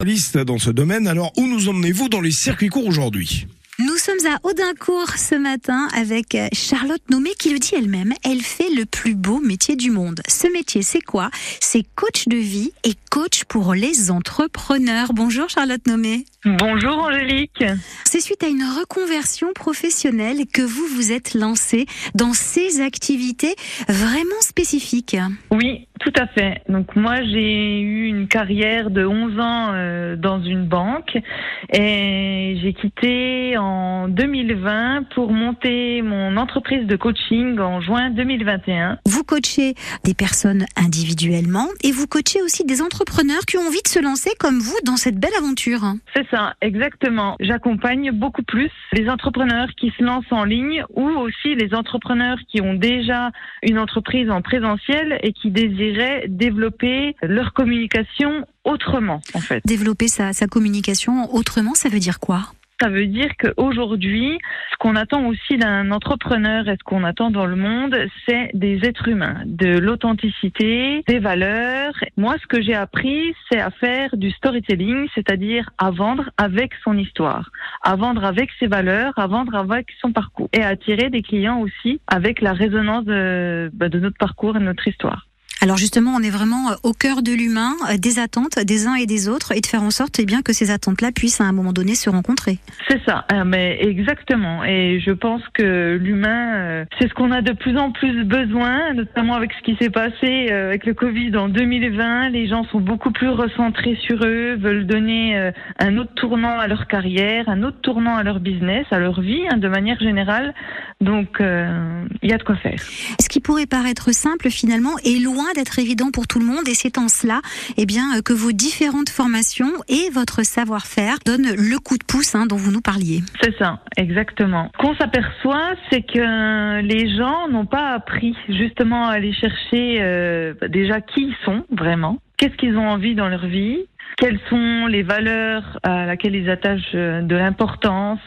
Dans ce domaine. Alors, où nous emmenez-vous dans les circuits courts aujourd'hui? Nous sommes à Audincourt ce matin avec euh, Charlotte Nommé qui le dit elle-même. Elle fait le plus beau métier du monde. Ce métier, c'est quoi? C'est coach de vie et coach pour les entrepreneurs. Bonjour Charlotte Nommé. Bonjour Angélique. C'est suite à une reconversion professionnelle que vous vous êtes lancée dans ces activités vraiment spécifiques. Oui, tout à fait. Donc moi j'ai eu une carrière de 11 ans euh, dans une banque et j'ai quitté en 2020 pour monter mon entreprise de coaching en juin 2021. Vous coachez des personnes individuellement et vous coachez aussi des entrepreneurs qui ont envie de se lancer comme vous dans cette belle aventure. C'est ça, exactement. J'accompagne beaucoup plus les entrepreneurs qui se lancent en ligne ou aussi les entrepreneurs qui ont déjà une entreprise en présentiel et qui désiraient développer leur communication autrement, en fait. Développer sa, sa communication autrement, ça veut dire quoi? Ça veut dire qu'aujourd'hui, ce qu'on attend aussi d'un entrepreneur et ce qu'on attend dans le monde, c'est des êtres humains, de l'authenticité, des valeurs. Moi, ce que j'ai appris, c'est à faire du storytelling, c'est-à-dire à vendre avec son histoire, à vendre avec ses valeurs, à vendre avec son parcours et à attirer des clients aussi avec la résonance de, bah, de notre parcours et de notre histoire. Alors justement, on est vraiment euh, au cœur de l'humain, euh, des attentes des uns et des autres, et de faire en sorte eh bien que ces attentes-là puissent à un moment donné se rencontrer. C'est ça, euh, mais exactement. Et je pense que l'humain, c'est ce qu'on a de plus en plus besoin, notamment avec ce qui s'est passé avec le Covid en 2020. Les gens sont beaucoup plus recentrés sur eux, veulent donner un autre tournant à leur carrière, un autre tournant à leur business, à leur vie, hein, de manière générale. Donc, il y a de quoi faire. Ce qui pourrait paraître simple finalement est loin d'être évident pour tout le monde et c'est en cela eh bien, euh, que vos différentes formations et votre savoir-faire donnent le coup de pouce hein, dont vous nous parliez. C'est ça, exactement. Qu'on s'aperçoit, c'est que les gens n'ont pas appris justement à aller chercher euh, déjà qui ils sont vraiment, qu'est-ce qu'ils ont envie dans leur vie, quelles sont les valeurs à laquelle ils attachent euh, de l'importance,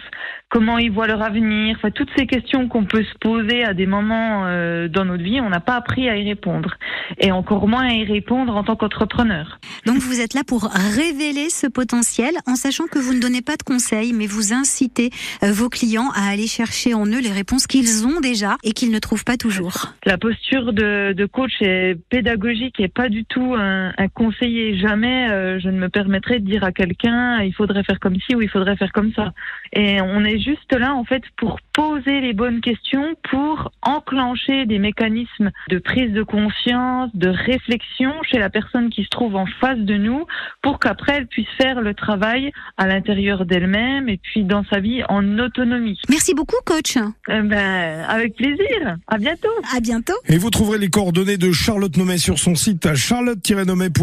comment ils voient leur avenir, enfin toutes ces questions qu'on peut se poser à des moments euh, dans notre vie, on n'a pas appris à y répondre et encore moins à y répondre en tant qu'entrepreneur. Donc vous êtes là pour révéler ce potentiel en sachant que vous ne donnez pas de conseils mais vous incitez euh, vos clients à aller chercher en eux les réponses qu'ils ont déjà et qu'ils ne trouvent pas toujours. La posture de, de coach est pédagogique et pas du tout un, un conseiller. Jamais euh, je ne me permettrai de dire à quelqu'un il faudrait faire comme ci ou il faudrait faire comme ça. Et on est juste là en fait pour poser les bonnes questions, pour enclencher des mécanismes de prise de conscience, de réflexion chez la personne qui se trouve en face de nous, pour qu'après elle puisse faire le travail à l'intérieur d'elle-même et puis dans sa vie en autonomie. Merci beaucoup coach. Eh ben, avec plaisir. À bientôt. À bientôt. Et vous trouverez les coordonnées de Charlotte Nomet sur son site à charlotte-nomet.fr.